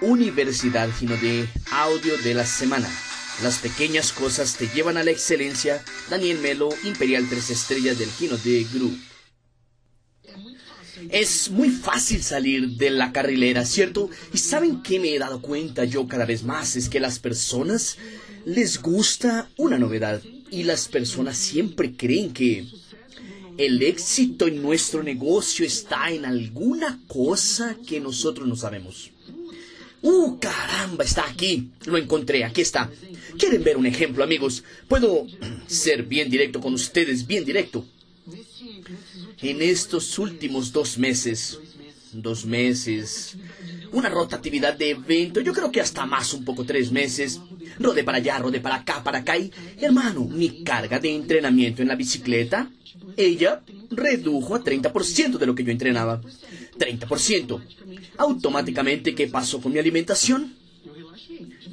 Universidad Gino de Audio de la Semana. Las pequeñas cosas te llevan a la excelencia. Daniel Melo, Imperial Tres Estrellas del Gino de Group. Es muy fácil salir de la carrilera, ¿cierto? Y saben qué me he dado cuenta yo cada vez más es que las personas les gusta una novedad y las personas siempre creen que el éxito en nuestro negocio está en alguna cosa que nosotros no sabemos. ¡Uh, caramba! Está aquí. Lo encontré. Aquí está. ¿Quieren ver un ejemplo, amigos? Puedo ser bien directo con ustedes, bien directo. En estos últimos dos meses, dos meses, una rotatividad de evento, yo creo que hasta más, un poco tres meses, rode para allá, rode para acá, para acá, y hermano, mi carga de entrenamiento en la bicicleta, ella redujo a 30% de lo que yo entrenaba. 30%. Automáticamente, ¿qué pasó con mi alimentación?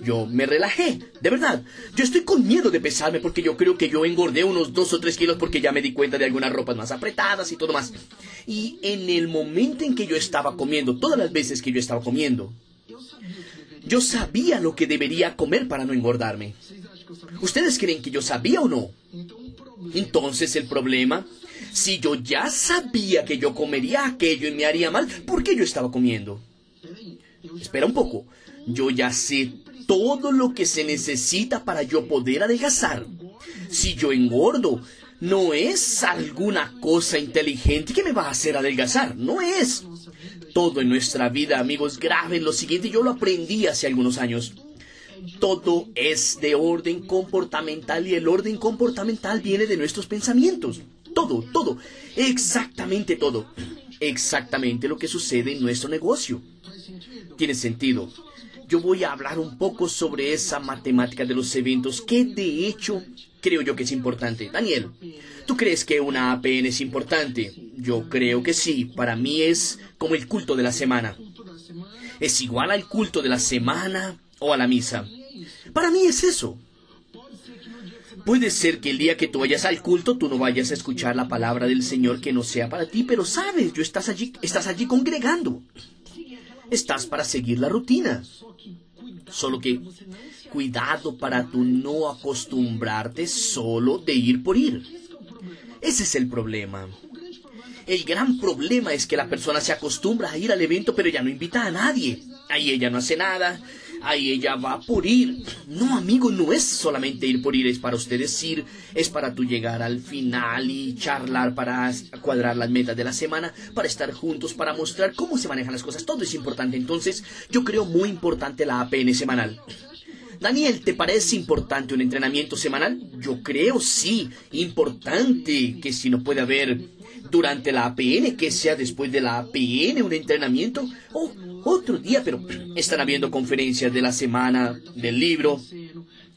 Yo me relajé, de verdad. Yo estoy con miedo de pesarme porque yo creo que yo engordé unos dos o tres kilos porque ya me di cuenta de algunas ropas más apretadas y todo más. Y en el momento en que yo estaba comiendo, todas las veces que yo estaba comiendo, yo sabía lo que debería comer para no engordarme. ¿Ustedes creen que yo sabía o no? Entonces el problema, si yo ya sabía que yo comería aquello y me haría mal, ¿por qué yo estaba comiendo? Espera un poco, yo ya sé todo lo que se necesita para yo poder adelgazar. Si yo engordo, no es alguna cosa inteligente que me va a hacer adelgazar, no es. Todo en nuestra vida, amigos, graben lo siguiente, yo lo aprendí hace algunos años. Todo es de orden comportamental y el orden comportamental viene de nuestros pensamientos. Todo, todo, exactamente todo. Exactamente lo que sucede en nuestro negocio. Tiene sentido yo voy a hablar un poco sobre esa matemática de los eventos que de hecho creo yo que es importante. Daniel, ¿tú crees que una APN es importante? Yo creo que sí. Para mí es como el culto de la semana. ¿Es igual al culto de la semana o a la misa? Para mí es eso. Puede ser que el día que tú vayas al culto tú no vayas a escuchar la palabra del Señor que no sea para ti, pero sabes, yo estás allí, estás allí congregando. Estás para seguir la rutina. Solo que cuidado para tú no acostumbrarte solo de ir por ir. Ese es el problema. El gran problema es que la persona se acostumbra a ir al evento pero ya no invita a nadie. Ahí ella no hace nada, ahí ella va por ir. No, amigo, no es solamente ir por ir, es para ustedes ir, es para tú llegar al final y charlar para cuadrar las metas de la semana, para estar juntos, para mostrar cómo se manejan las cosas. Todo es importante. Entonces, yo creo muy importante la APN semanal. Daniel, ¿te parece importante un entrenamiento semanal? Yo creo sí, importante que si no puede haber durante la APN, que sea después de la APN un entrenamiento o otro día, pero están habiendo conferencias de la semana del libro.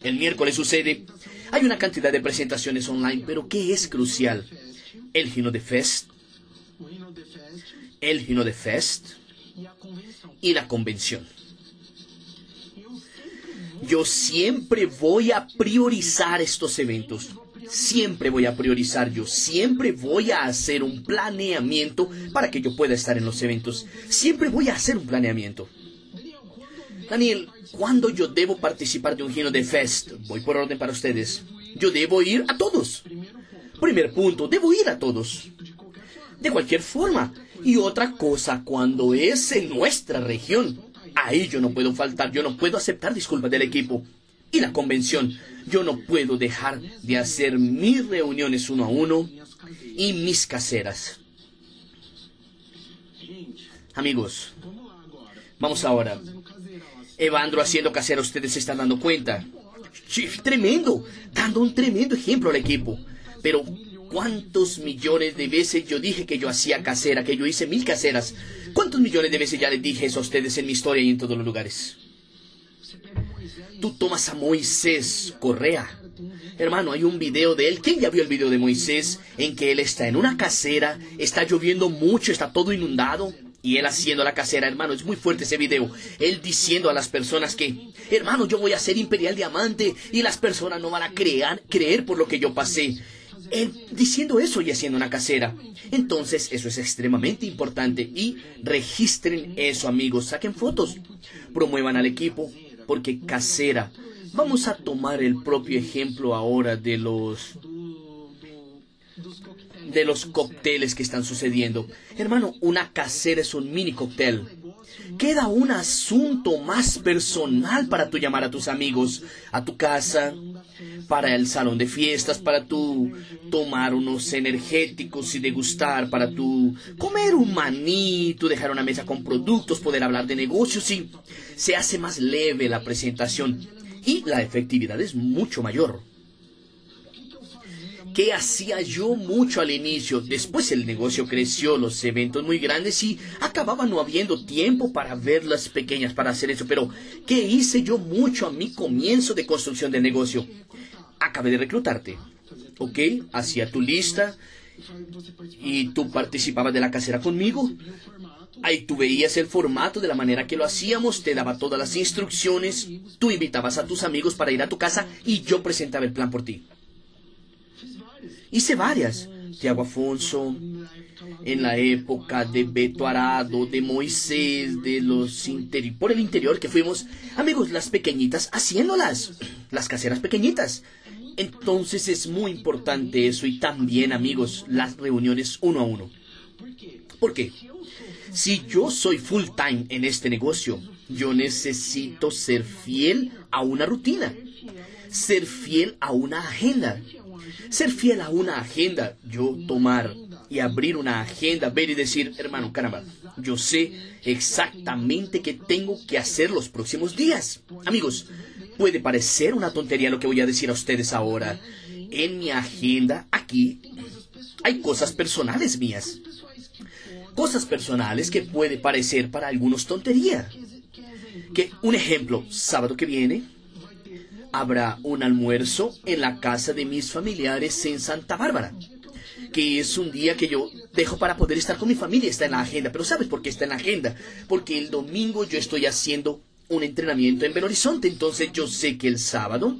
El miércoles sucede. Hay una cantidad de presentaciones online, pero ¿qué es crucial? El Gino de Fest, el Gino de Fest y la convención. Yo siempre voy a priorizar estos eventos siempre voy a priorizar yo, siempre voy a hacer un planeamiento para que yo pueda estar en los eventos. Siempre voy a hacer un planeamiento. Daniel, ¿cuándo yo debo participar de un Gino de Fest? Voy por orden para ustedes. Yo debo ir a todos. Primer punto, debo ir a todos. De cualquier forma. Y otra cosa, cuando es en nuestra región, ahí yo no puedo faltar, yo no puedo aceptar disculpas del equipo y la convención. Yo no puedo dejar de hacer mis reuniones uno a uno y mis caseras. Amigos, vamos ahora. Evandro haciendo casera, ustedes se están dando cuenta. tremendo, dando un tremendo ejemplo al equipo. Pero, ¿cuántos millones de veces yo dije que yo hacía casera, que yo hice mil caseras? ¿Cuántos millones de veces ya les dije eso a ustedes en mi historia y en todos los lugares? Tú tomas a Moisés Correa. Hermano, hay un video de él. ¿Quién ya vio el video de Moisés? En que él está en una casera, está lloviendo mucho, está todo inundado. Y él haciendo la casera, hermano, es muy fuerte ese video. Él diciendo a las personas que, hermano, yo voy a ser imperial diamante y las personas no van a creer, creer por lo que yo pasé. diciendo eso y haciendo una casera. Entonces, eso es extremadamente importante y registren eso, amigos. Saquen fotos, promuevan al equipo, porque casera. Vamos a tomar el propio ejemplo ahora de los de los cócteles que están sucediendo. Hermano, una casera es un mini cóctel. Queda un asunto más personal para tú llamar a tus amigos a tu casa, para el salón de fiestas, para tú tomar unos energéticos y degustar, para tú comer un maní, tú dejar una mesa con productos, poder hablar de negocios y se hace más leve la presentación y la efectividad es mucho mayor. ¿Qué hacía yo mucho al inicio? Después el negocio creció, los eventos muy grandes y acababa no habiendo tiempo para ver las pequeñas para hacer eso. Pero, ¿qué hice yo mucho a mi comienzo de construcción de negocio? Acabé de reclutarte, ¿ok? Hacía tu lista y tú participabas de la casera conmigo. Ahí tú veías el formato de la manera que lo hacíamos, te daba todas las instrucciones, tú invitabas a tus amigos para ir a tu casa y yo presentaba el plan por ti. Hice varias. Tiago Afonso, en la época de Beto Arado, de Moisés, de los por el interior que fuimos, amigos, las pequeñitas haciéndolas, las caseras pequeñitas. Entonces es muy importante eso y también, amigos, las reuniones uno a uno. ¿Por qué? Si yo soy full time en este negocio, yo necesito ser fiel a una rutina, ser fiel a una agenda ser fiel a una agenda, yo tomar y abrir una agenda, ver y decir, hermano, caramba, yo sé exactamente qué tengo que hacer los próximos días. Amigos, puede parecer una tontería lo que voy a decir a ustedes ahora. En mi agenda, aquí, hay cosas personales mías. Cosas personales que puede parecer para algunos tontería. Que, un ejemplo, sábado que viene, habrá un almuerzo en la casa de mis familiares en Santa Bárbara, que es un día que yo dejo para poder estar con mi familia, está en la agenda, pero ¿sabes por qué está en la agenda? Porque el domingo yo estoy haciendo un entrenamiento en Belo Horizonte, entonces yo sé que el sábado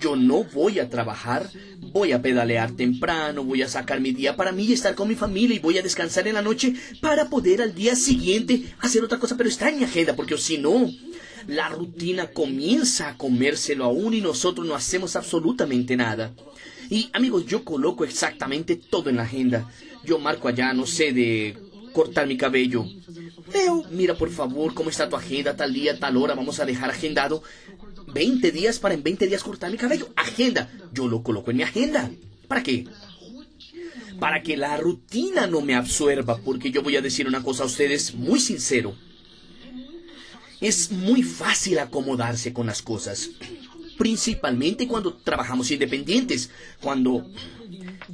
yo no voy a trabajar, voy a pedalear temprano, voy a sacar mi día para mí y estar con mi familia y voy a descansar en la noche para poder al día siguiente hacer otra cosa, pero está en mi agenda, porque si no, la rutina comienza a comérselo aún y nosotros no hacemos absolutamente nada. Y amigos, yo coloco exactamente todo en la agenda. Yo marco allá, no sé, de cortar mi cabello. Leo, mira por favor cómo está tu agenda, tal día, tal hora, vamos a dejar agendado 20 días para en 20 días cortar mi cabello. Agenda, yo lo coloco en mi agenda. ¿Para qué? Para que la rutina no me absorba, porque yo voy a decir una cosa a ustedes muy sincero. Es muy fácil acomodarse con las cosas, principalmente cuando trabajamos independientes, cuando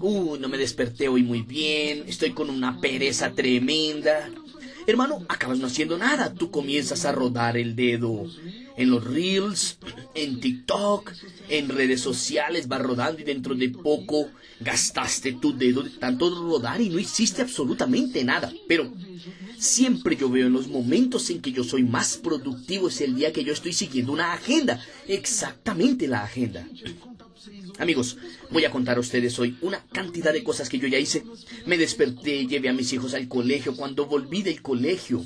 uh, no me desperté hoy muy bien, estoy con una pereza tremenda. Hermano, acabas no haciendo nada, tú comienzas a rodar el dedo en los reels, en TikTok, en redes sociales, vas rodando y dentro de poco gastaste tu dedo de tanto rodar y no hiciste absolutamente nada. Pero siempre yo veo en los momentos en que yo soy más productivo es el día que yo estoy siguiendo una agenda, exactamente la agenda. Amigos, voy a contar a ustedes hoy una cantidad de cosas que yo ya hice. Me desperté, llevé a mis hijos al colegio. Cuando volví del colegio,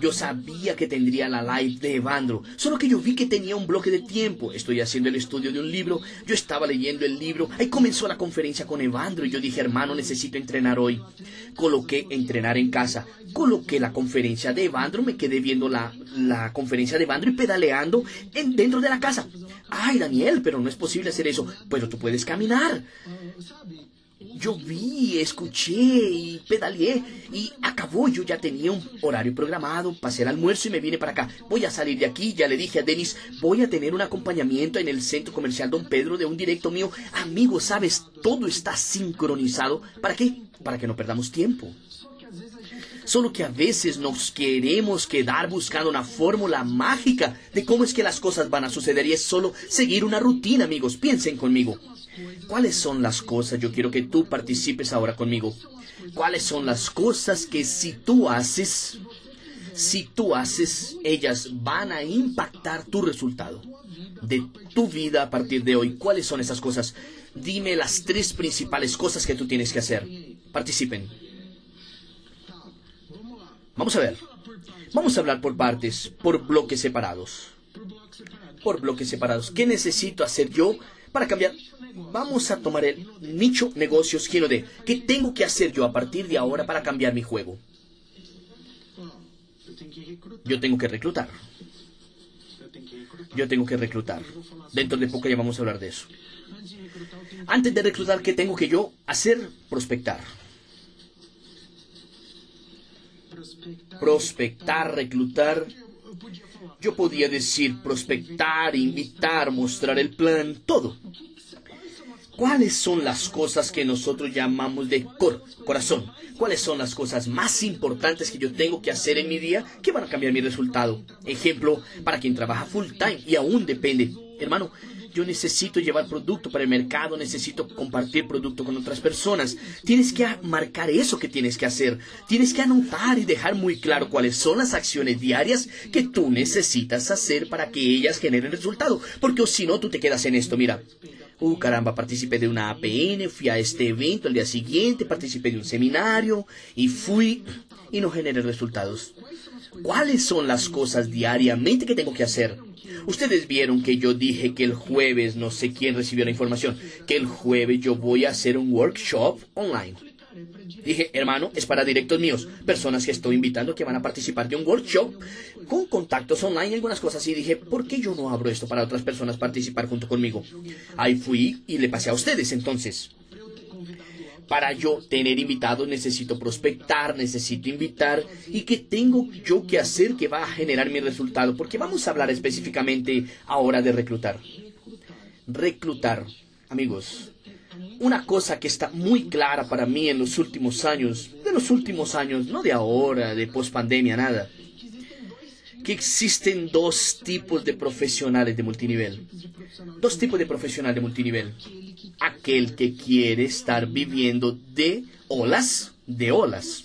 yo sabía que tendría la live de Evandro, solo que yo vi que tenía un bloque de tiempo. Estoy haciendo el estudio de un libro, yo estaba leyendo el libro, ahí comenzó la conferencia con Evandro y yo dije, hermano, necesito entrenar hoy. Coloqué entrenar en casa, coloqué la conferencia de Evandro, me quedé viendo la, la conferencia de Evandro y pedaleando en, dentro de la casa. Ay, Daniel, pero no es posible hacer eso. Pero tú puedes caminar yo vi, escuché y pedaleé y acabó. Yo ya tenía un horario programado, pasé el almuerzo y me vine para acá. Voy a salir de aquí, ya le dije a Denis, voy a tener un acompañamiento en el centro comercial Don Pedro de un directo mío. Amigo, sabes, todo está sincronizado. ¿Para qué? Para que no perdamos tiempo. Solo que a veces nos queremos quedar buscando una fórmula mágica de cómo es que las cosas van a suceder y es solo seguir una rutina, amigos. Piensen conmigo. ¿Cuáles son las cosas? Yo quiero que tú participes ahora conmigo. ¿Cuáles son las cosas que si tú haces, si tú haces, ellas van a impactar tu resultado de tu vida a partir de hoy? ¿Cuáles son esas cosas? dime las tres principales cosas que tú tienes que hacer. Participen. Vamos a ver. Vamos a hablar por partes, por bloques separados. Por bloques separados. ¿Qué necesito hacer yo para cambiar? Vamos a tomar el nicho negocios lleno de ¿qué tengo que hacer yo a partir de ahora para cambiar mi juego? Yo tengo que reclutar. Yo tengo que reclutar. Dentro de poco ya vamos a hablar de eso. Antes de reclutar, ¿qué tengo que yo hacer? Prospectar. Prospectar, reclutar. Yo podía decir prospectar, invitar, mostrar el plan, todo. ¿Cuáles son las cosas que nosotros llamamos de cor, corazón? ¿Cuáles son las cosas más importantes que yo tengo que hacer en mi día que van a cambiar mi resultado? Ejemplo, para quien trabaja full time y aún depende. Hermano, yo necesito llevar producto para el mercado, necesito compartir producto con otras personas. Tienes que marcar eso que tienes que hacer. Tienes que anotar y dejar muy claro cuáles son las acciones diarias que tú necesitas hacer para que ellas generen resultado. Porque si no, tú te quedas en esto. Mira, Uh, caramba, participé de una APN, fui a este evento el día siguiente, participé de un seminario y fui y no generé resultados. ¿Cuáles son las cosas diariamente que tengo que hacer? Ustedes vieron que yo dije que el jueves, no sé quién recibió la información, que el jueves yo voy a hacer un workshop online. Dije, hermano, es para directos míos, personas que estoy invitando que van a participar de un workshop con contactos online y algunas cosas. Y dije, ¿por qué yo no abro esto para otras personas participar junto conmigo? Ahí fui y le pasé a ustedes entonces. Para yo tener invitados necesito prospectar, necesito invitar y qué tengo yo que hacer que va a generar mi resultado. Porque vamos a hablar específicamente ahora de reclutar. Reclutar, amigos, una cosa que está muy clara para mí en los últimos años, de los últimos años, no de ahora, de pospandemia, nada, que existen dos tipos de profesionales de multinivel. Dos tipos de profesionales de multinivel. Aquel que quiere estar viviendo de olas, de olas.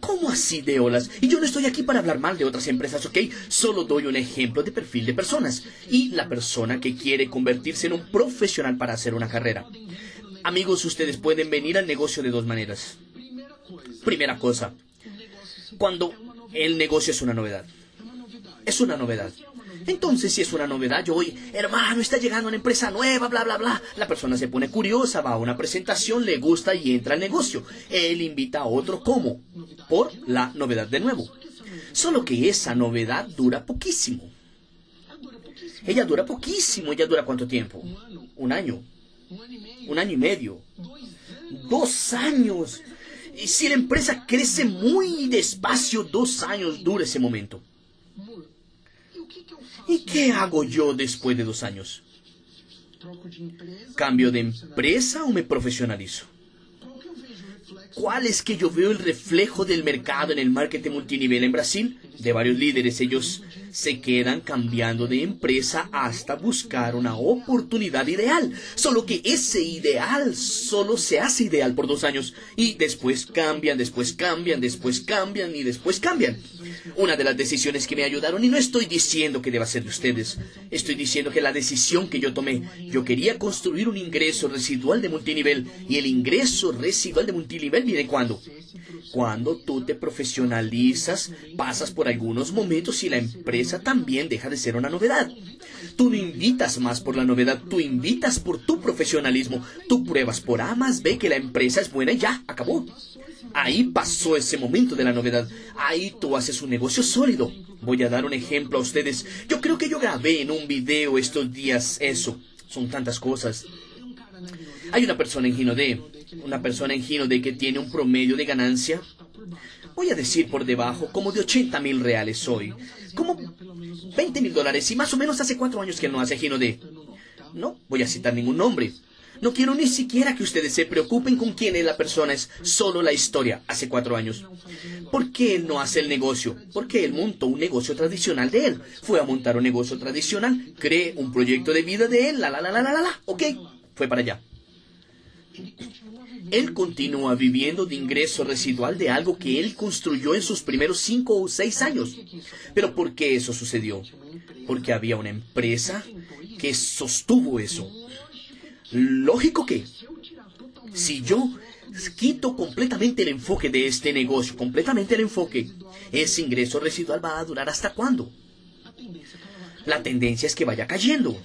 ¿Cómo así de olas? Y yo no estoy aquí para hablar mal de otras empresas, ¿ok? Solo doy un ejemplo de perfil de personas. Y la persona que quiere convertirse en un profesional para hacer una carrera. Amigos, ustedes pueden venir al negocio de dos maneras. Primera cosa, cuando el negocio es una novedad. Es una novedad. Entonces, si es una novedad, yo voy, hermano, está llegando una empresa nueva, bla, bla, bla. La persona se pone curiosa, va a una presentación, le gusta y entra al negocio. Él invita a otro como, por la novedad de nuevo. Solo que esa novedad dura poquísimo. Ella dura poquísimo. ¿Ella dura cuánto tiempo? Un año, un año y medio, dos años. Y si la empresa crece muy despacio, dos años dura ese momento. ¿Y qué hago yo después de dos años? ¿Cambio de empresa o me profesionalizo? ¿Cuál es que yo veo el reflejo del mercado en el marketing multinivel en Brasil? De varios líderes, ellos se quedan cambiando de empresa hasta buscar una oportunidad ideal. Solo que ese ideal solo se hace ideal por dos años y después cambian, después cambian, después cambian y después cambian. Una de las decisiones que me ayudaron, y no estoy diciendo que deba ser de ustedes, estoy diciendo que la decisión que yo tomé, yo quería construir un ingreso residual de multinivel, y el ingreso residual de multinivel viene cuando? Cuando tú te profesionalizas, pasas por algunos momentos y la empresa también deja de ser una novedad. Tú no invitas más por la novedad, tú invitas por tu profesionalismo, tú pruebas por A más B que la empresa es buena y ya, acabó. Ahí pasó ese momento de la novedad. Ahí tú haces un negocio sólido. Voy a dar un ejemplo a ustedes. Yo creo que yo grabé en un video estos días eso. Son tantas cosas. Hay una persona en Gino D, una persona en Gino D que tiene un promedio de ganancia, voy a decir por debajo, como de 80 mil reales hoy, como 20 mil dólares, y más o menos hace cuatro años que no hace Gino D. No voy a citar ningún nombre, no quiero ni siquiera que ustedes se preocupen con quién es la persona, es solo la historia, hace cuatro años. ¿Por qué él no hace el negocio? Porque él montó un negocio tradicional de él. Fue a montar un negocio tradicional, cree un proyecto de vida de él, la la la la la, la. ok, fue para allá. Él continúa viviendo de ingreso residual de algo que él construyó en sus primeros cinco o seis años. Pero ¿por qué eso sucedió? Porque había una empresa que sostuvo eso Lógico que si yo quito completamente el enfoque de este negocio, completamente el enfoque, ese ingreso residual va a durar hasta cuándo? La tendencia es que vaya cayendo.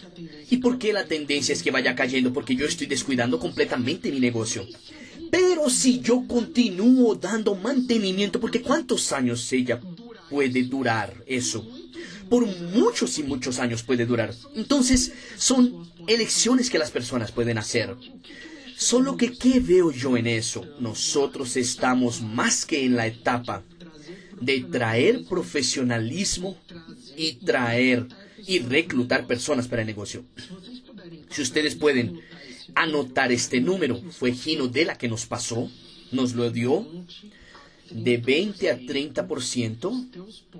¿Y por qué la tendencia es que vaya cayendo? Porque yo estoy descuidando completamente mi negocio. Pero si yo continúo dando mantenimiento, porque ¿cuántos años ella puede durar eso? Por muchos y muchos años puede durar. Entonces, son elecciones que las personas pueden hacer. Solo que, ¿qué veo yo en eso? Nosotros estamos más que en la etapa de traer profesionalismo y traer y reclutar personas para el negocio. Si ustedes pueden anotar este número, fue Gino de la que nos pasó, nos lo dio de 20 a 30%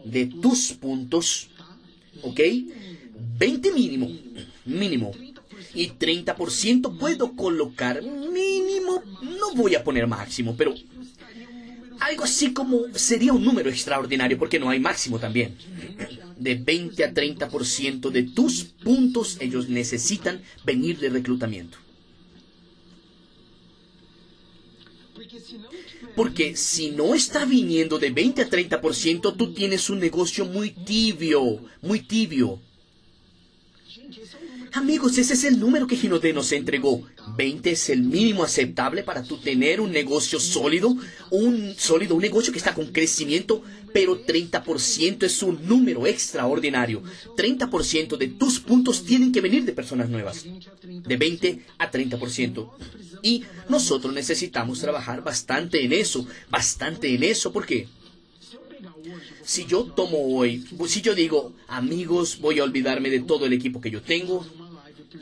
de tus puntos, ¿ok? 20 mínimo, mínimo y 30% puedo colocar mínimo, no voy a poner máximo, pero algo así como sería un número extraordinario porque no hay máximo también. De 20 a 30% de tus puntos ellos necesitan venir de reclutamiento. Porque si no está viniendo de 20 a 30%, tú tienes un negocio muy tibio, muy tibio. Amigos, ese es el número que Ginode nos entregó. 20 es el mínimo aceptable para tú tener un negocio sólido, un sólido, un negocio que está con crecimiento, pero 30% es un número extraordinario. 30% de tus puntos tienen que venir de personas nuevas. De 20 a 30%. Y nosotros necesitamos trabajar bastante en eso, bastante en eso, ¿por qué? Si yo tomo hoy, si yo digo, amigos, voy a olvidarme de todo el equipo que yo tengo,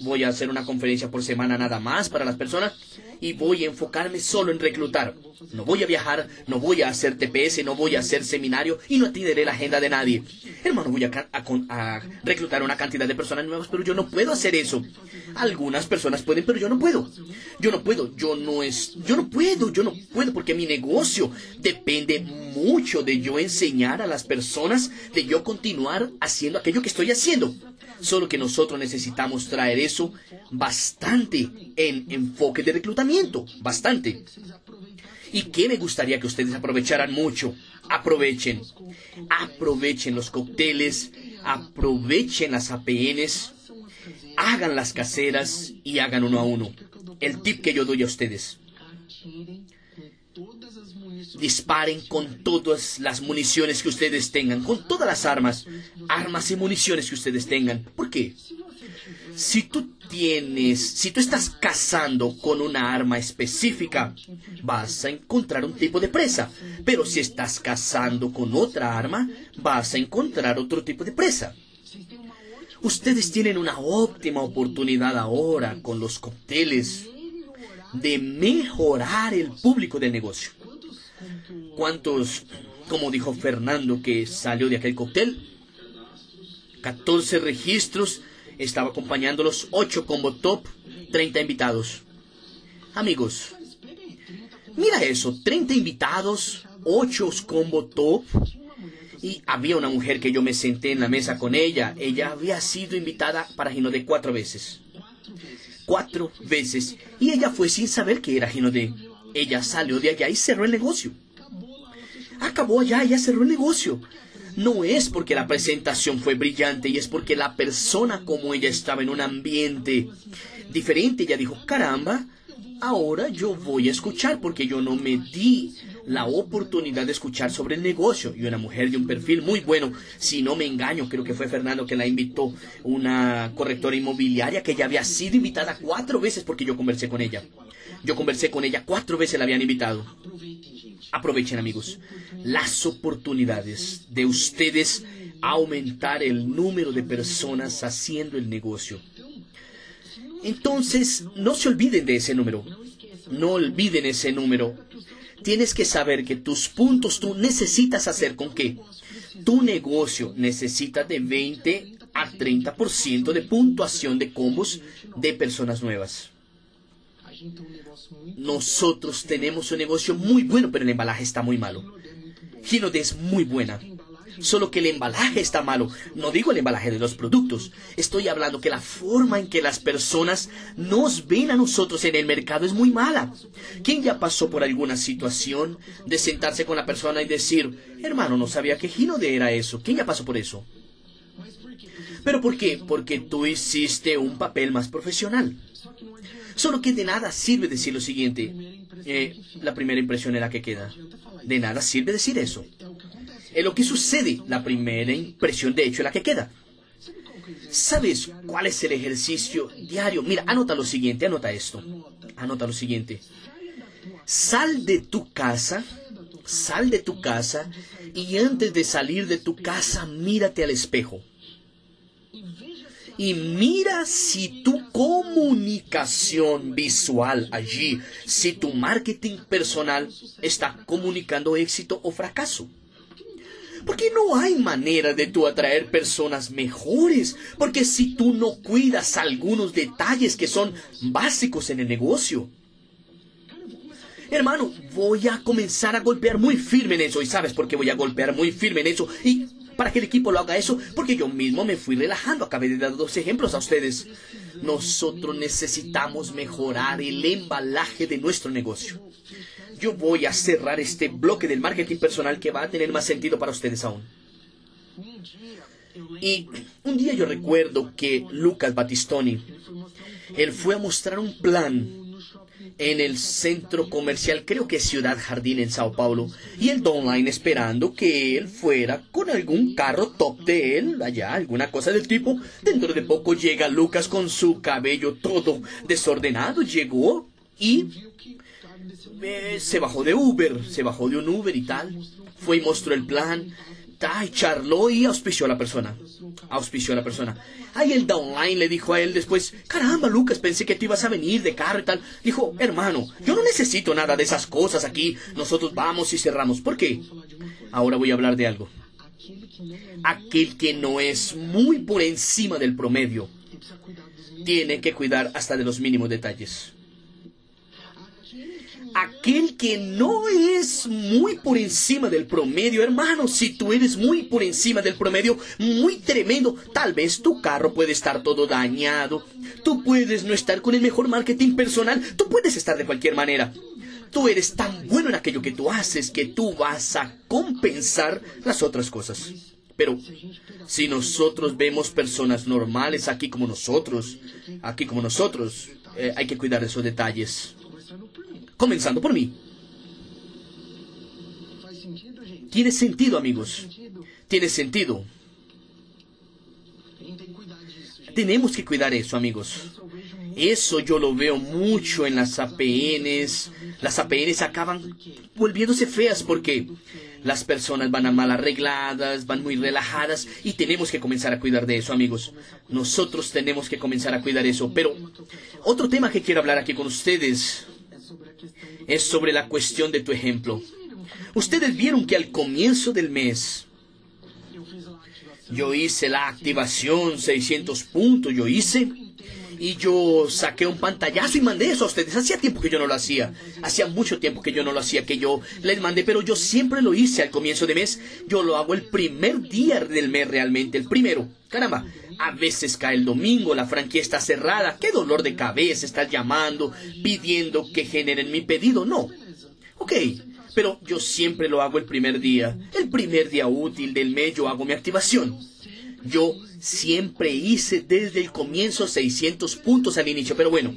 voy a hacer una conferencia por semana nada más para las personas y voy a enfocarme solo en reclutar. No voy a viajar, no voy a hacer TPS, no voy a hacer seminario y no atenderé la agenda de nadie. Hermano, voy a, a, reclutar una cantidad de personas nuevas, pero yo no puedo hacer eso. Algunas personas pueden, pero yo no puedo. Yo no puedo, yo no es, yo no puedo, yo no puedo porque mi negocio depende mucho de yo enseñar a las personas, de yo continuar haciendo aquello que estoy haciendo. Solo que nosotros necesitamos traer eso bastante en enfoque de reclutamiento, bastante. ¿Y qué me gustaría que ustedes aprovecharan mucho? Aprovechen, aprovechen los cócteles, aprovechen las APNs, hagan las caseras y hagan uno a uno. El tip que yo doy a ustedes. Disparen con todas las municiones que ustedes tengan, con todas las armas, armas y municiones que ustedes tengan. ¿Por qué? Si tú tienes, si tú estás cazando con una arma específica, vas a encontrar un tipo de presa. Pero si estás cazando con otra arma, vas a encontrar otro tipo de presa. Ustedes tienen una óptima oportunidad ahora con los cócteles de mejorar el público del negocio. ¿Cuántos, como dijo Fernando, que salió de aquel cóctel? 14 registros, estaba acompañando los 8 combo top, 30 invitados. Amigos, mira eso, 30 invitados, 8 combo top. Y había una mujer que yo me senté en la mesa con ella. Ella había sido invitada para de cuatro veces. Cuatro veces. Y ella fue sin saber que era de Ella salió de allá y cerró el negocio acabó allá, ya cerró el negocio. No es porque la presentación fue brillante y es porque la persona como ella estaba en un ambiente diferente, ella dijo, caramba, ahora yo voy a escuchar porque yo no me di la oportunidad de escuchar sobre el negocio. Y una mujer de un perfil muy bueno, si no me engaño, creo que fue Fernando que la invitó, una correctora inmobiliaria que ya había sido invitada cuatro veces porque yo conversé con ella. Yo conversé con ella cuatro veces, la habían invitado. Aprovechen amigos las oportunidades de ustedes aumentar el número de personas haciendo el negocio. Entonces, no se olviden de ese número. No olviden ese número. Tienes que saber que tus puntos tú necesitas hacer con que tu negocio necesita de 20 a 30% de puntuación de combos de personas nuevas. Nosotros tenemos un negocio muy bueno, pero el embalaje está muy malo. Ginode es muy buena. Solo que el embalaje está malo. No digo el embalaje de los productos. Estoy hablando que la forma en que las personas nos ven a nosotros en el mercado es muy mala. ¿Quién ya pasó por alguna situación de sentarse con la persona y decir, hermano, no sabía que Gino de era eso? ¿Quién ya pasó por eso? ¿Pero por qué? Porque tú hiciste un papel más profesional. Solo que de nada sirve decir lo siguiente. Eh, la primera impresión es la que queda. De nada sirve decir eso. Es lo que sucede. La primera impresión, de hecho, es la que queda. ¿Sabes cuál es el ejercicio diario? Mira, anota lo siguiente, anota esto. Anota lo siguiente. Sal de tu casa, sal de tu casa y antes de salir de tu casa, mírate al espejo y mira si tu comunicación visual allí, si tu marketing personal está comunicando éxito o fracaso. Porque no hay manera de tú atraer personas mejores. Porque si tú no cuidas algunos detalles que son básicos en el negocio. Hermano, voy a comenzar a golpear muy firme en eso. ¿Y sabes por qué voy a golpear muy firme en eso? Y para que el equipo lo haga eso, porque yo mismo me fui relajando. Acabé de dar dos ejemplos a ustedes. Nosotros necesitamos mejorar el embalaje de nuestro negocio. Yo voy a cerrar este bloque del marketing personal que va a tener más sentido para ustedes aún. Y un día yo recuerdo que Lucas Battistoni, él fue a mostrar un plan en el centro comercial, creo que Ciudad Jardín en Sao Paulo, y el Donline esperando que él fuera con algún carro top de él, allá, alguna cosa del tipo. Dentro de poco llega Lucas con su cabello todo desordenado, llegó y se bajó de Uber, se bajó de un Uber y tal, fue y mostró el plan, Ay, charló y auspició a la persona. Auspició a la persona. Ay, el downline le dijo a él después, caramba, Lucas, pensé que tú ibas a venir de carro y tal. Dijo, hermano, yo no necesito nada de esas cosas aquí. Nosotros vamos y cerramos. ¿Por qué? Ahora voy a hablar de algo. Aquel que no es muy por encima del promedio tiene que cuidar hasta de los mínimos detalles aquel que no es muy por encima del promedio, hermano, si tú eres muy por encima del promedio, muy tremendo, tal vez tu carro puede estar todo dañado, tú puedes no estar con el mejor marketing personal, tú puedes estar de cualquier manera. Tú eres tan bueno en aquello que tú haces que tú vas a compensar las otras cosas. Pero si nosotros vemos personas normales aquí como nosotros, aquí como nosotros, eh, hay que cuidar esos detalles comenzando por mí. Tiene sentido, amigos. Tiene sentido. Tenemos que cuidar eso, amigos. Eso yo lo veo mucho en las APNs. Las APNs acaban volviéndose feas porque las personas van mal arregladas, van muy relajadas y tenemos que comenzar a cuidar de eso, amigos. Nosotros tenemos que comenzar a cuidar eso. Pero otro tema que quiero hablar aquí con ustedes es sobre la cuestión de tu ejemplo. Ustedes vieron que al comienzo del mes yo hice la activación 600 puntos, yo hice y yo saqué un pantallazo y mandé eso a ustedes. Hacía tiempo que yo no lo hacía. Hacía mucho tiempo que yo no lo hacía, que yo les mandé, pero yo siempre lo hice al comienzo de mes. Yo lo hago el primer día del mes realmente, el primero. Caramba, a veces cae el domingo, la franquicia está cerrada. Qué dolor de cabeza estar llamando, pidiendo que generen mi pedido. No. Ok, pero yo siempre lo hago el primer día. El primer día útil del mes yo hago mi activación. Yo siempre hice desde el comienzo 600 puntos al inicio, pero bueno,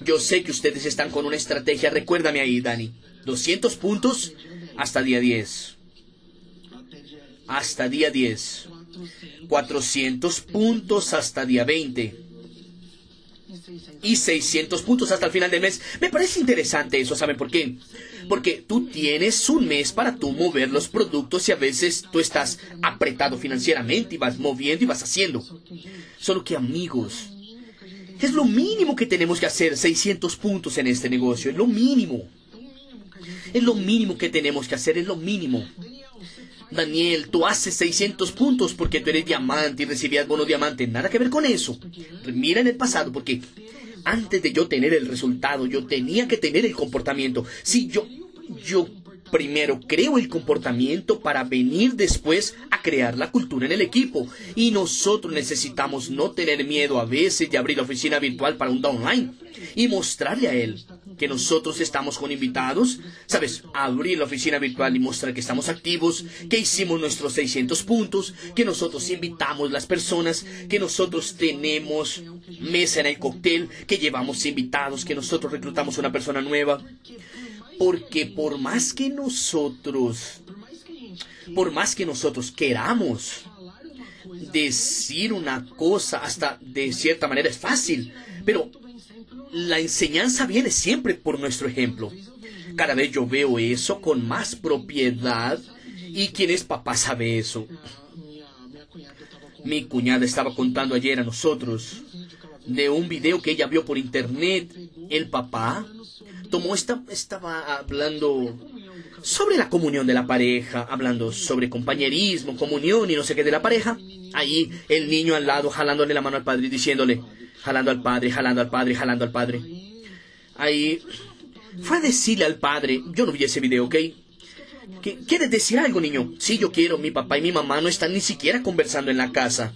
yo sé que ustedes están con una estrategia, recuérdame ahí, Dani, 200 puntos hasta día 10. Hasta día 10. 400 puntos hasta día 20 y 600 puntos hasta el final del mes. Me parece interesante eso, ¿saben por qué? Porque tú tienes un mes para tú mover los productos y a veces tú estás apretado financieramente y vas moviendo y vas haciendo. Solo que amigos, es lo mínimo que tenemos que hacer, 600 puntos en este negocio, es lo mínimo. Es lo mínimo que tenemos que hacer, es lo mínimo. Daniel, tú haces 600 puntos porque tú eres diamante y recibías bono diamante. Nada que ver con eso. Mira en el pasado, porque antes de yo tener el resultado, yo tenía que tener el comportamiento. Si yo, yo primero creo el comportamiento para venir después a crear la cultura en el equipo. Y nosotros necesitamos no tener miedo a veces de abrir la oficina virtual para un downline y mostrarle a él que nosotros estamos con invitados, ¿sabes? Abrir la oficina virtual y mostrar que estamos activos, que hicimos nuestros 600 puntos, que nosotros invitamos las personas, que nosotros tenemos mesa en el cóctel, que llevamos invitados, que nosotros reclutamos una persona nueva. Porque por más que nosotros, por más que nosotros queramos decir una cosa, hasta de cierta manera es fácil, pero la enseñanza viene siempre por nuestro ejemplo. Cada vez yo veo eso con más propiedad y quien es papá sabe eso. Mi cuñada estaba contando ayer a nosotros de un video que ella vio por internet. El papá tomó esta, estaba hablando sobre la comunión de la pareja, hablando sobre compañerismo, comunión y no sé qué de la pareja. Ahí el niño al lado jalándole la mano al padre diciéndole, jalando al padre, jalando al padre, jalando al padre. Ahí fue a decirle al padre, yo no vi ese video, ¿ok? ¿Quieres decir algo, niño? Sí, yo quiero. Mi papá y mi mamá no están ni siquiera conversando en la casa.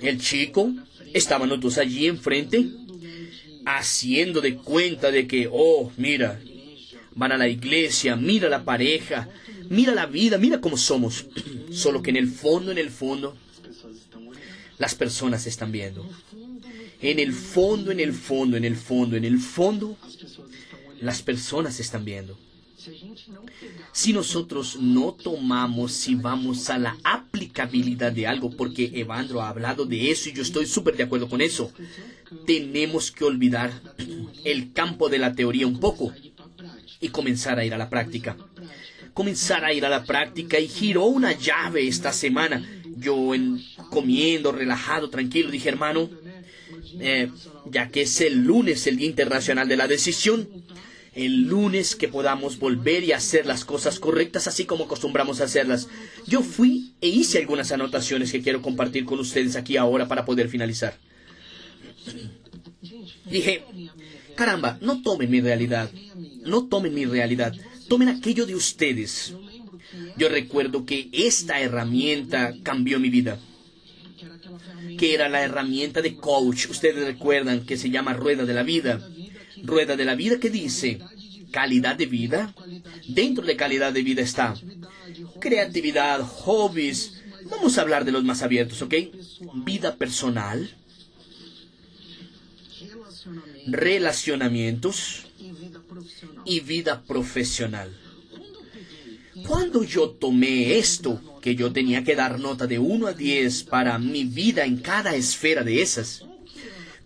El chico, estaban los dos allí enfrente, haciendo de cuenta de que, oh, mira, van a la iglesia, mira la pareja, mira la vida, mira cómo somos. Solo que en el fondo, en el fondo, las personas están viendo. En el fondo, en el fondo, en el fondo, en el fondo, las personas están viendo. Si nosotros no tomamos, si vamos a la aplicabilidad de algo, porque Evandro ha hablado de eso y yo estoy súper de acuerdo con eso, tenemos que olvidar el campo de la teoría un poco y comenzar a ir a la práctica. Comenzar a ir a la práctica y giró una llave esta semana yo en, comiendo, relajado, tranquilo, dije, hermano, eh, ya que es el lunes, el Día Internacional de la Decisión, el lunes que podamos volver y hacer las cosas correctas así como acostumbramos a hacerlas. Yo fui e hice algunas anotaciones que quiero compartir con ustedes aquí ahora para poder finalizar. Dije, caramba, no tomen mi realidad, no tomen mi realidad, tomen aquello de ustedes. Yo recuerdo que esta herramienta cambió mi vida. Que era la herramienta de coach. Ustedes recuerdan que se llama rueda de la vida. Rueda de la vida que dice calidad de vida. Dentro de calidad de vida está creatividad, hobbies. Vamos a hablar de los más abiertos, ¿ok? Vida personal, relacionamientos y vida profesional. Cuando yo tomé esto, que yo tenía que dar nota de 1 a 10 para mi vida en cada esfera de esas,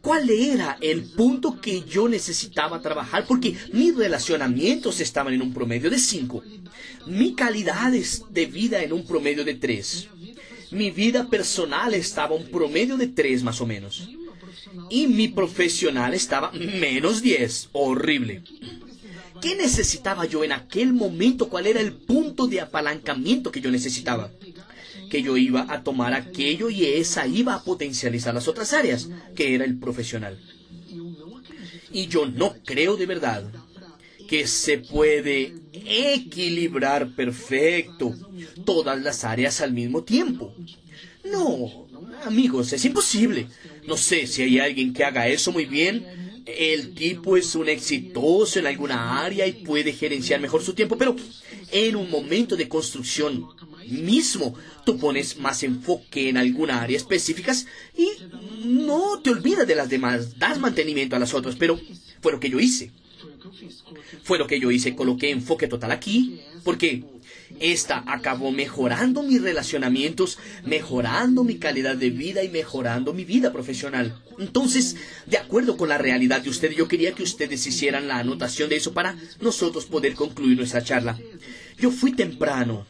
¿cuál era el punto que yo necesitaba trabajar? Porque mis relacionamientos estaban en un promedio de 5, mi calidad de vida en un promedio de 3, mi vida personal estaba un promedio de 3 más o menos, y mi profesional estaba menos 10, horrible. ¿Qué necesitaba yo en aquel momento? ¿Cuál era el punto de apalancamiento que yo necesitaba? Que yo iba a tomar aquello y esa iba a potencializar las otras áreas, que era el profesional. Y yo no creo de verdad que se puede equilibrar perfecto todas las áreas al mismo tiempo. No, amigos, es imposible. No sé si hay alguien que haga eso muy bien, el tipo es un exitoso en alguna área y puede gerenciar mejor su tiempo, pero en un momento de construcción mismo tú pones más enfoque en alguna área específica y no te olvidas de las demás, das mantenimiento a las otras, pero fue lo que yo hice. Fue lo que yo hice, coloqué enfoque total aquí, porque esta acabó mejorando mis relacionamientos, mejorando mi calidad de vida y mejorando mi vida profesional. Entonces, de acuerdo con la realidad de ustedes, yo quería que ustedes hicieran la anotación de eso para nosotros poder concluir nuestra charla. Yo fui temprano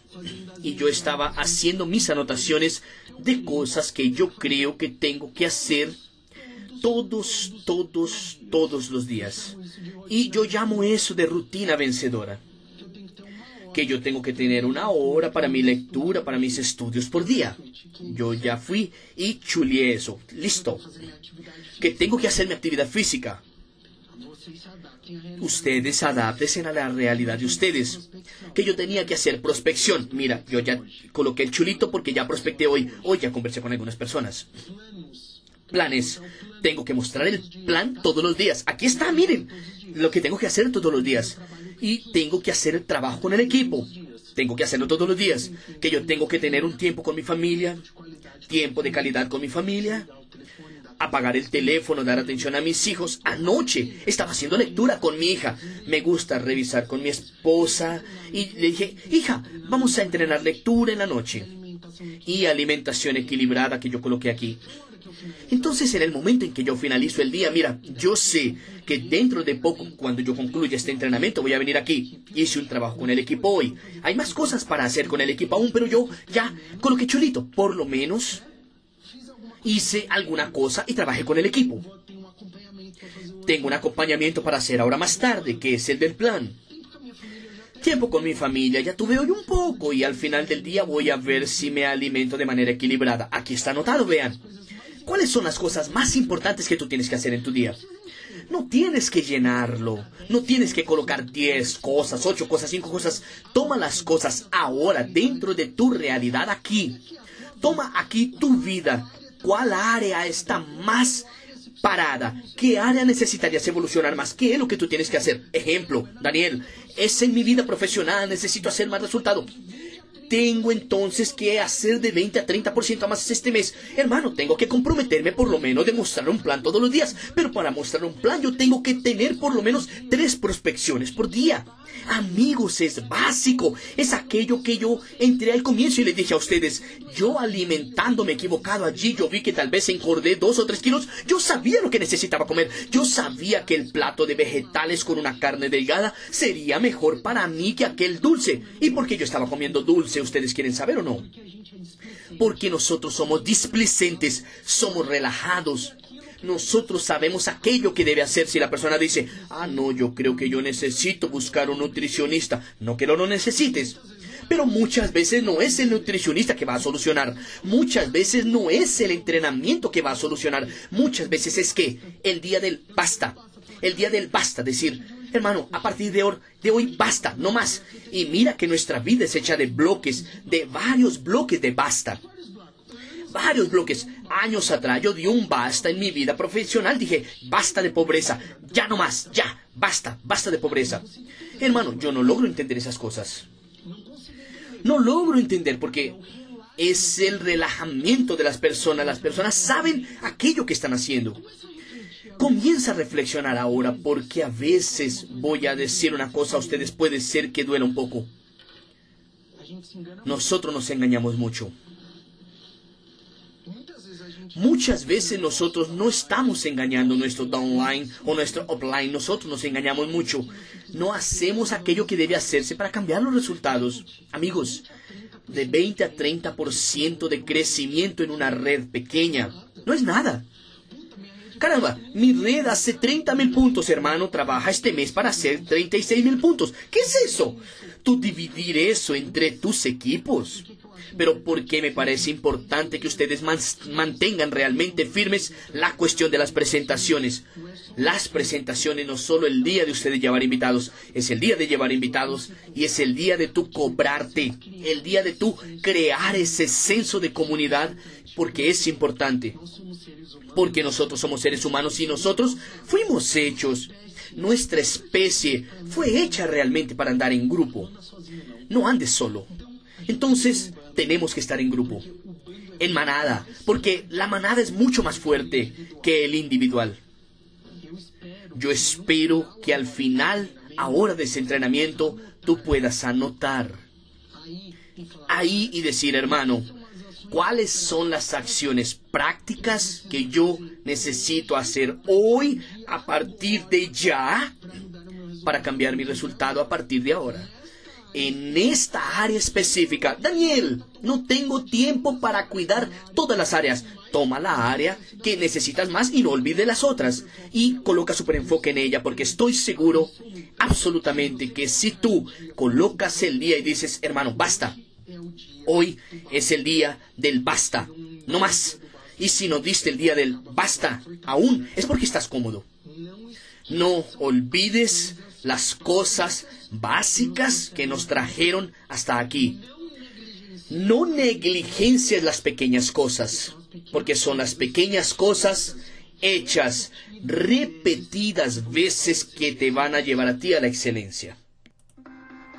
y yo estaba haciendo mis anotaciones de cosas que yo creo que tengo que hacer todos, todos, todos los días. Y yo llamo eso de rutina vencedora que yo tengo que tener una hora para mi lectura, para mis estudios por día. Yo ya fui y chulié eso. Listo. Que tengo que hacer mi actividad física. Ustedes adapten a la realidad de ustedes. Que yo tenía que hacer prospección. Mira, yo ya coloqué el chulito porque ya prospecté hoy. Hoy ya conversé con algunas personas. Planes. Tengo que mostrar el plan todos los días. Aquí está, miren. Lo que tengo que hacer todos los días. Y tengo que hacer el trabajo con el equipo. Tengo que hacerlo todos los días. Que yo tengo que tener un tiempo con mi familia. Tiempo de calidad con mi familia apagar el teléfono, dar atención a mis hijos. Anoche estaba haciendo lectura con mi hija. Me gusta revisar con mi esposa. Y le dije, hija, vamos a entrenar lectura en la noche. Y alimentación equilibrada que yo coloqué aquí. Entonces, en el momento en que yo finalizo el día, mira, yo sé que dentro de poco, cuando yo concluya este entrenamiento, voy a venir aquí. Hice un trabajo con el equipo hoy. Hay más cosas para hacer con el equipo aún, pero yo ya coloqué chulito. Por lo menos hice alguna cosa y trabajé con el equipo. Tengo un acompañamiento para hacer ahora más tarde, que es el del plan. Tiempo con mi familia, ya tuve hoy un poco y al final del día voy a ver si me alimento de manera equilibrada. Aquí está anotado, vean. ¿Cuáles son las cosas más importantes que tú tienes que hacer en tu día? No tienes que llenarlo, no tienes que colocar 10 cosas, 8 cosas, 5 cosas. Toma las cosas ahora dentro de tu realidad aquí. Toma aquí tu vida ¿Cuál área está más parada? ¿Qué área necesitarías evolucionar más? ¿Qué es lo que tú tienes que hacer? Ejemplo, Daniel, es en mi vida profesional, necesito hacer más resultado. Tengo entonces que hacer de 20 a 30% más este mes. Hermano, tengo que comprometerme por lo menos de mostrar un plan todos los días. Pero para mostrar un plan yo tengo que tener por lo menos tres prospecciones por día. Amigos, es básico. Es aquello que yo entré al comienzo y les dije a ustedes. Yo alimentándome equivocado allí, yo vi que tal vez engordé dos o tres kilos. Yo sabía lo que necesitaba comer. Yo sabía que el plato de vegetales con una carne delgada sería mejor para mí que aquel dulce. ¿Y por qué yo estaba comiendo dulce? ¿Ustedes quieren saber o no? Porque nosotros somos displicentes, somos relajados. Nosotros sabemos aquello que debe hacer si la persona dice, ah, no, yo creo que yo necesito buscar un nutricionista. No que lo no necesites. Pero muchas veces no es el nutricionista que va a solucionar. Muchas veces no es el entrenamiento que va a solucionar. Muchas veces es que el día del basta. El día del basta. Decir, hermano, a partir de hoy, de hoy basta, no más. Y mira que nuestra vida es hecha de bloques, de varios bloques de basta varios bloques. Años atrás yo di un basta en mi vida profesional. Dije, basta de pobreza, ya no más, ya, basta, basta de pobreza. Hermano, yo no logro entender esas cosas. No logro entender porque es el relajamiento de las personas. Las personas saben aquello que están haciendo. Comienza a reflexionar ahora porque a veces voy a decir una cosa a ustedes puede ser que duela un poco. Nosotros nos engañamos mucho. Muchas veces nosotros no estamos engañando nuestro downline o nuestro upline, nosotros nos engañamos mucho. No hacemos aquello que debe hacerse para cambiar los resultados. Amigos, de 20 a 30% de crecimiento en una red pequeña no es nada. Caramba, mi red hace 30 mil puntos, hermano. Trabaja este mes para hacer 36 mil puntos. ¿Qué es eso? Tú dividir eso entre tus equipos pero porque me parece importante que ustedes mantengan realmente firmes la cuestión de las presentaciones. Las presentaciones no solo el día de ustedes llevar invitados, es el día de llevar invitados y es el día de tú cobrarte, el día de tú crear ese senso de comunidad, porque es importante. Porque nosotros somos seres humanos y nosotros fuimos hechos. Nuestra especie fue hecha realmente para andar en grupo. No andes solo. Entonces, tenemos que estar en grupo, en manada, porque la manada es mucho más fuerte que el individual. Yo espero que al final, ahora de ese entrenamiento, tú puedas anotar ahí y decir, hermano, ¿cuáles son las acciones prácticas que yo necesito hacer hoy a partir de ya para cambiar mi resultado a partir de ahora? en esta área específica. Daniel, no tengo tiempo para cuidar todas las áreas. Toma la área que necesitas más y no olvide las otras. Y coloca super enfoque en ella porque estoy seguro absolutamente que si tú colocas el día y dices, hermano, basta. Hoy es el día del basta. No más. Y si no diste el día del basta aún, es porque estás cómodo. No olvides las cosas básicas que nos trajeron hasta aquí. No negligencias las pequeñas cosas, porque son las pequeñas cosas hechas repetidas veces que te van a llevar a ti a la excelencia.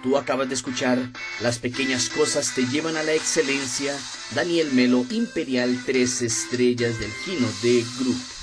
Tú acabas de escuchar Las pequeñas cosas te llevan a la excelencia. Daniel Melo, Imperial 3 estrellas del Gino de Group.